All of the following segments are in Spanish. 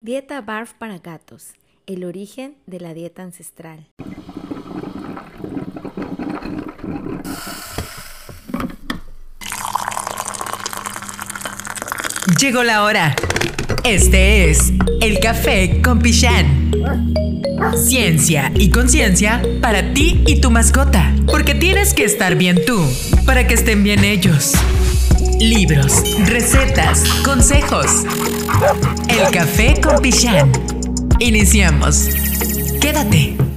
Dieta BARF para gatos. El origen de la dieta ancestral. Llegó la hora. Este es el café con Pichán. Ciencia y conciencia para ti y tu mascota. Porque tienes que estar bien tú para que estén bien ellos. Libros, recetas, consejos. El café con Pichán. Iniciamos. Quédate.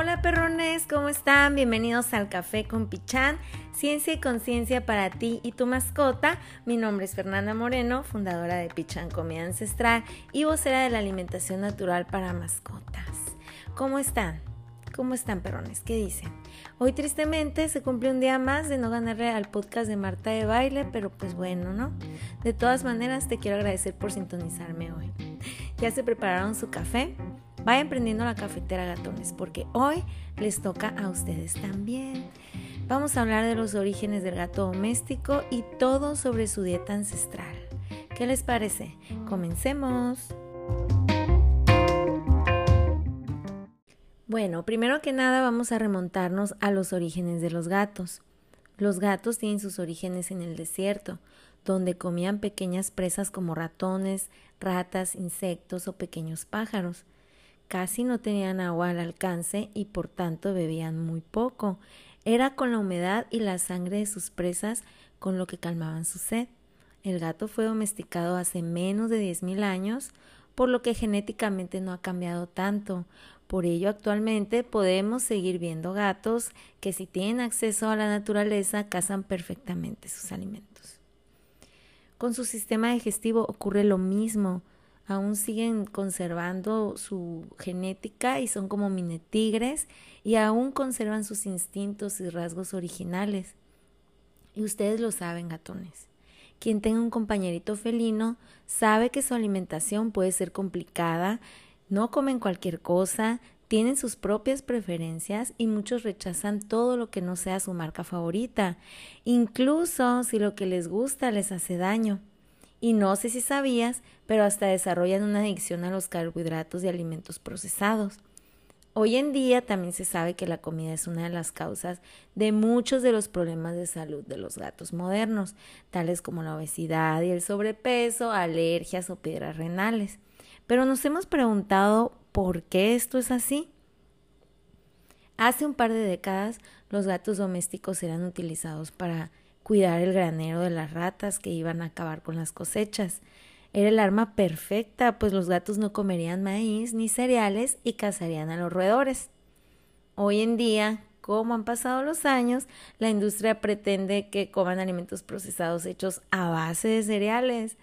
Hola perrones, ¿cómo están? Bienvenidos al Café con Pichán, ciencia y conciencia para ti y tu mascota. Mi nombre es Fernanda Moreno, fundadora de Pichán Comida Ancestral y vocera de la alimentación natural para mascotas. ¿Cómo están? ¿Cómo están perrones? ¿Qué dicen? Hoy tristemente se cumple un día más de no ganarle al podcast de Marta de Baile, pero pues bueno, ¿no? De todas maneras te quiero agradecer por sintonizarme hoy. ¿Ya se prepararon su café? Vayan prendiendo la cafetera gatones, porque hoy les toca a ustedes también. Vamos a hablar de los orígenes del gato doméstico y todo sobre su dieta ancestral. ¿Qué les parece? Comencemos. Bueno, primero que nada vamos a remontarnos a los orígenes de los gatos. Los gatos tienen sus orígenes en el desierto, donde comían pequeñas presas como ratones, ratas, insectos o pequeños pájaros. Casi no tenían agua al alcance y por tanto bebían muy poco. Era con la humedad y la sangre de sus presas con lo que calmaban su sed. El gato fue domesticado hace menos de 10.000 años, por lo que genéticamente no ha cambiado tanto. Por ello actualmente podemos seguir viendo gatos que si tienen acceso a la naturaleza cazan perfectamente sus alimentos. Con su sistema digestivo ocurre lo mismo aún siguen conservando su genética y son como mini tigres y aún conservan sus instintos y rasgos originales. Y ustedes lo saben, gatones. Quien tenga un compañerito felino sabe que su alimentación puede ser complicada, no comen cualquier cosa, tienen sus propias preferencias y muchos rechazan todo lo que no sea su marca favorita, incluso si lo que les gusta les hace daño. Y no sé si sabías, pero hasta desarrollan una adicción a los carbohidratos y alimentos procesados. Hoy en día también se sabe que la comida es una de las causas de muchos de los problemas de salud de los gatos modernos, tales como la obesidad y el sobrepeso, alergias o piedras renales. Pero nos hemos preguntado por qué esto es así. Hace un par de décadas los gatos domésticos eran utilizados para cuidar el granero de las ratas que iban a acabar con las cosechas. Era el arma perfecta, pues los gatos no comerían maíz ni cereales y cazarían a los roedores. Hoy en día, como han pasado los años, la industria pretende que coman alimentos procesados hechos a base de cereales.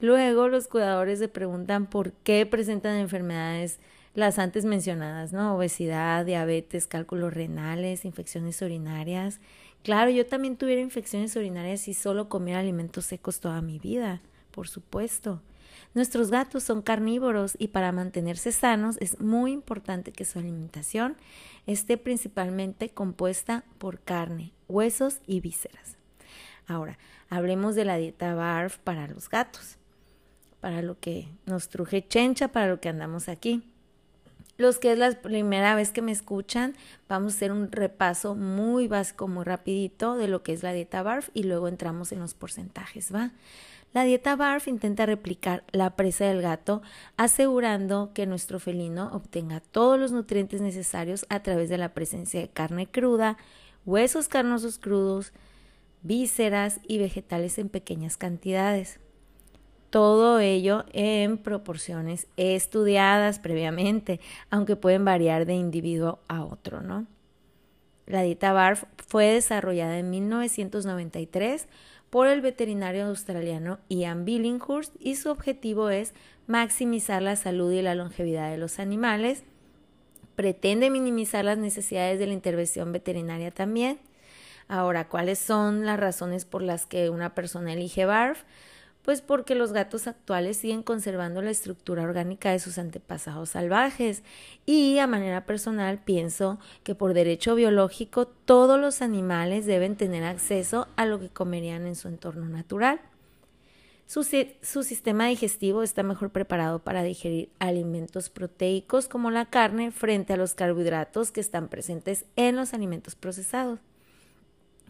Luego los cuidadores se preguntan por qué presentan enfermedades las antes mencionadas, ¿no? Obesidad, diabetes, cálculos renales, infecciones urinarias Claro, yo también tuviera infecciones urinarias y solo comiera alimentos secos toda mi vida, por supuesto. Nuestros gatos son carnívoros y para mantenerse sanos es muy importante que su alimentación esté principalmente compuesta por carne, huesos y vísceras. Ahora, hablemos de la dieta BARF para los gatos, para lo que nos truje chencha, para lo que andamos aquí. Los que es la primera vez que me escuchan, vamos a hacer un repaso muy básico, muy rapidito de lo que es la dieta BARF y luego entramos en los porcentajes, ¿va? La dieta BARF intenta replicar la presa del gato, asegurando que nuestro felino obtenga todos los nutrientes necesarios a través de la presencia de carne cruda, huesos carnosos crudos, vísceras y vegetales en pequeñas cantidades. Todo ello en proporciones estudiadas previamente, aunque pueden variar de individuo a otro, ¿no? La dieta BARF fue desarrollada en 1993 por el veterinario australiano Ian Billinghurst y su objetivo es maximizar la salud y la longevidad de los animales. Pretende minimizar las necesidades de la intervención veterinaria también. Ahora, ¿cuáles son las razones por las que una persona elige BARF? Pues porque los gatos actuales siguen conservando la estructura orgánica de sus antepasados salvajes y a manera personal pienso que por derecho biológico todos los animales deben tener acceso a lo que comerían en su entorno natural. Su, sistema digestivo está mejor preparado para digerir alimentos proteicos como la carne frente a los carbohidratos que están presentes en los alimentos procesados.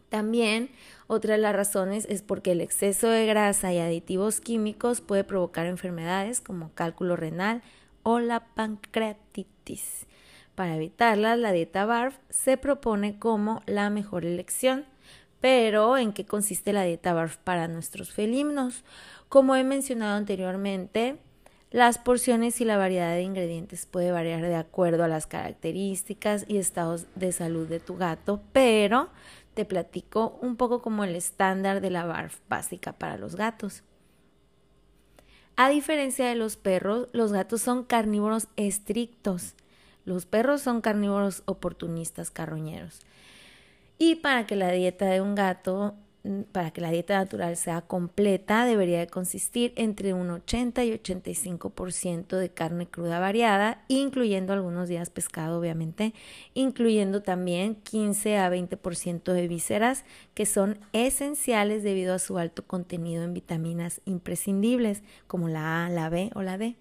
También otra de las razones es porque el exceso de grasa y aditivos químicos puede provocar enfermedades como cálculo renal o la pancreatitis. Para evitarlas, la dieta BARF se propone como la mejor elección. Pero, ¿en qué consiste la dieta BARF para nuestros felinos? Como he mencionado anteriormente, las porciones y la variedad de ingredientes puede variar de acuerdo a las características y estados de salud de tu gato, pero te platico un poco como el estándar de la BARF básica para los gatos. A diferencia de los perros, los gatos son carnívoros estrictos. Los perros son carnívoros oportunistas carroñeros. Y para que la dieta de un gato para que la dieta natural sea completa debería de consistir entre un 80 y 85% de carne cruda variada, incluyendo algunos días pescado obviamente, incluyendo también 15 a 20% de vísceras que son esenciales debido a su alto contenido en vitaminas imprescindibles como la A, la B o la D.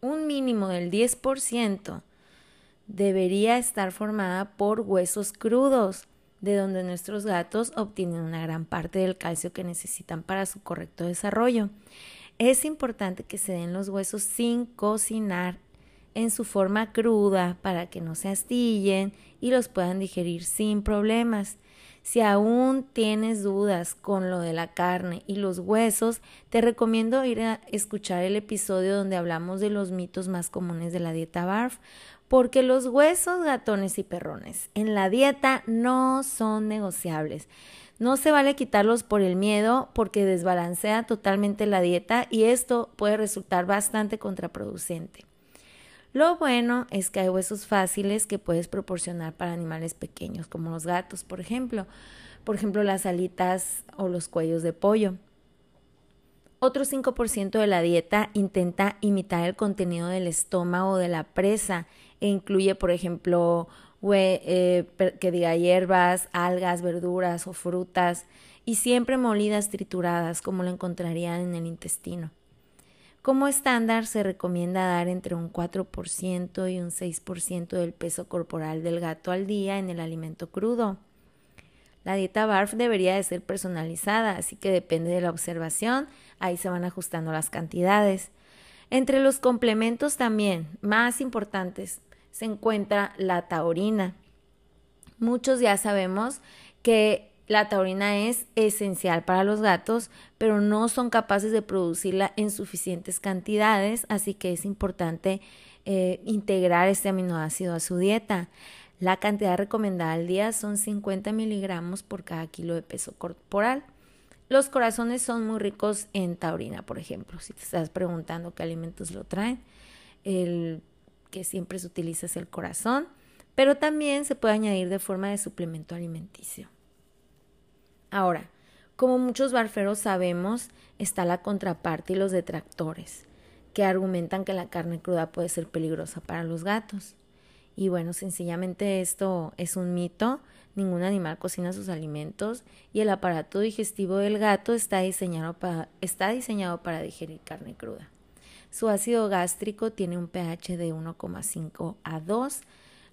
Un mínimo del 10% debería estar formada por huesos crudos de donde nuestros gatos obtienen una gran parte del calcio que necesitan para su correcto desarrollo. Es importante que se den los huesos sin cocinar en su forma cruda para que no se astillen y los puedan digerir sin problemas. Si aún tienes dudas con lo de la carne y los huesos, te recomiendo ir a escuchar el episodio donde hablamos de los mitos más comunes de la dieta BARF, porque los huesos, gatones y perrones en la dieta no son negociables. No se vale quitarlos por el miedo porque desbalancea totalmente la dieta y esto puede resultar bastante contraproducente. Lo bueno es que hay huesos fáciles que puedes proporcionar para animales pequeños como los gatos, por ejemplo. Por ejemplo, las alitas o los cuellos de pollo. Otro 5% de la dieta intenta imitar el contenido del estómago de la presa e incluye, por ejemplo, eh, que diga hierbas, algas, verduras o frutas, y siempre molidas trituradas, como lo encontrarían en el intestino. Como estándar se recomienda dar entre un 4% y un 6% del peso corporal del gato al día en el alimento crudo. La dieta BARF debería de ser personalizada, así que depende de la observación, ahí se van ajustando las cantidades. Entre los complementos también más importantes se encuentra la taurina. Muchos ya sabemos que la taurina es esencial para los gatos, pero no son capaces de producirla en suficientes cantidades, así que es importante eh, integrar este aminoácido a su dieta. La cantidad recomendada al día son 50 miligramos por cada kilo de peso corporal. Los corazones son muy ricos en taurina, por ejemplo. Si te estás preguntando qué alimentos lo traen, el que siempre se utiliza es el corazón, pero también se puede añadir de forma de suplemento alimenticio. Ahora, como muchos barferos sabemos, está la contraparte y los detractores, que argumentan que la carne cruda puede ser peligrosa para los gatos. Y bueno, sencillamente esto es un mito, ningún animal cocina sus alimentos y el aparato digestivo del gato está diseñado para, está diseñado para digerir carne cruda. Su ácido gástrico tiene un pH de 1,5 a 2,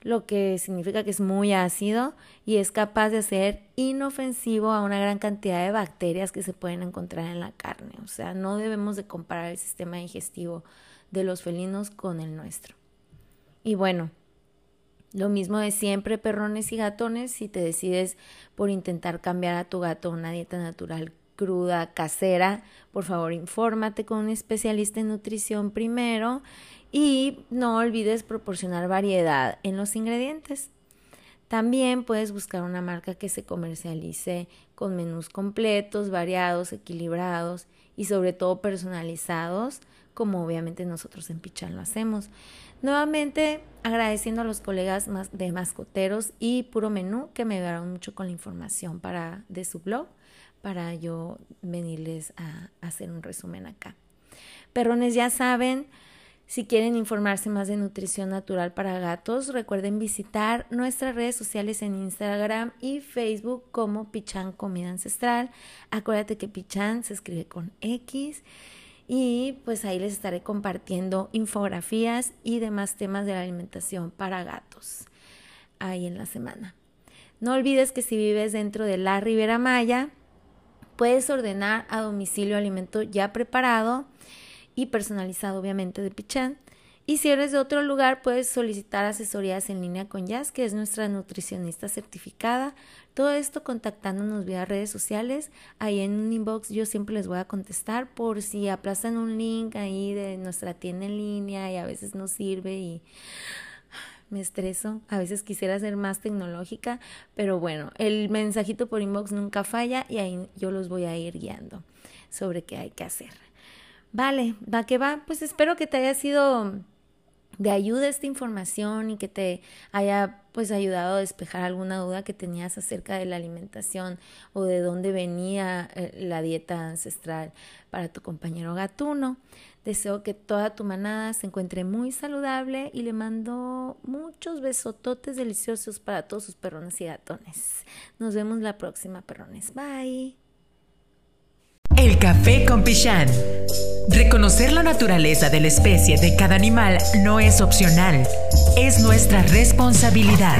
lo que significa que es muy ácido y es capaz de ser inofensivo a una gran cantidad de bacterias que se pueden encontrar en la carne. O sea, no debemos de comparar el sistema digestivo de los felinos con el nuestro. Y bueno, lo mismo de siempre, perrones y gatones, si te decides por intentar cambiar a tu gato una dieta natural cruda, casera, por favor infórmate con un especialista en nutrición primero y no olvides proporcionar variedad en los ingredientes. También puedes buscar una marca que se comercialice con menús completos, variados, equilibrados y sobre todo personalizados, como obviamente nosotros en Pichan lo hacemos. Nuevamente agradeciendo a los colegas de mascoteros y puro menú que me ayudaron mucho con la información para de su blog para yo venirles a, hacer un resumen acá. Perrones ya saben, si quieren informarse más de nutrición natural para gatos, recuerden visitar nuestras redes sociales en Instagram y Facebook como Pichan Comida Ancestral. Acuérdate que Pichan se escribe con X y pues ahí les estaré compartiendo infografías y demás temas de la alimentación para gatos ahí en la semana. No olvides que si vives dentro de la Ribera Maya, puedes ordenar a domicilio alimento ya preparado y personalizado obviamente de Pichán. Y si eres de otro lugar, puedes solicitar asesorías en línea con Jazz, que es nuestra nutricionista certificada. Todo esto contactándonos vía redes sociales. Ahí en un inbox yo siempre les voy a contestar por si aplazan un link ahí de nuestra tienda en línea y a veces no sirve y me estreso, a veces quisiera ser más tecnológica, pero bueno, el mensajito por inbox nunca falla y ahí yo los voy a ir guiando sobre qué hay que hacer. Vale, va que va, pues espero que te haya sido de ayuda esta información y que te haya pues ayudado a despejar alguna duda que tenías acerca de la alimentación o de dónde venía eh, la dieta ancestral para tu compañero gatuno. Deseo que toda tu manada se encuentre muy saludable y le mando muchos besototes deliciosos para todos sus perrones y gatones. Nos vemos la próxima, perrones. Bye. El café con Pichán. Reconocer la naturaleza de la especie de cada animal no es opcional, es nuestra responsabilidad.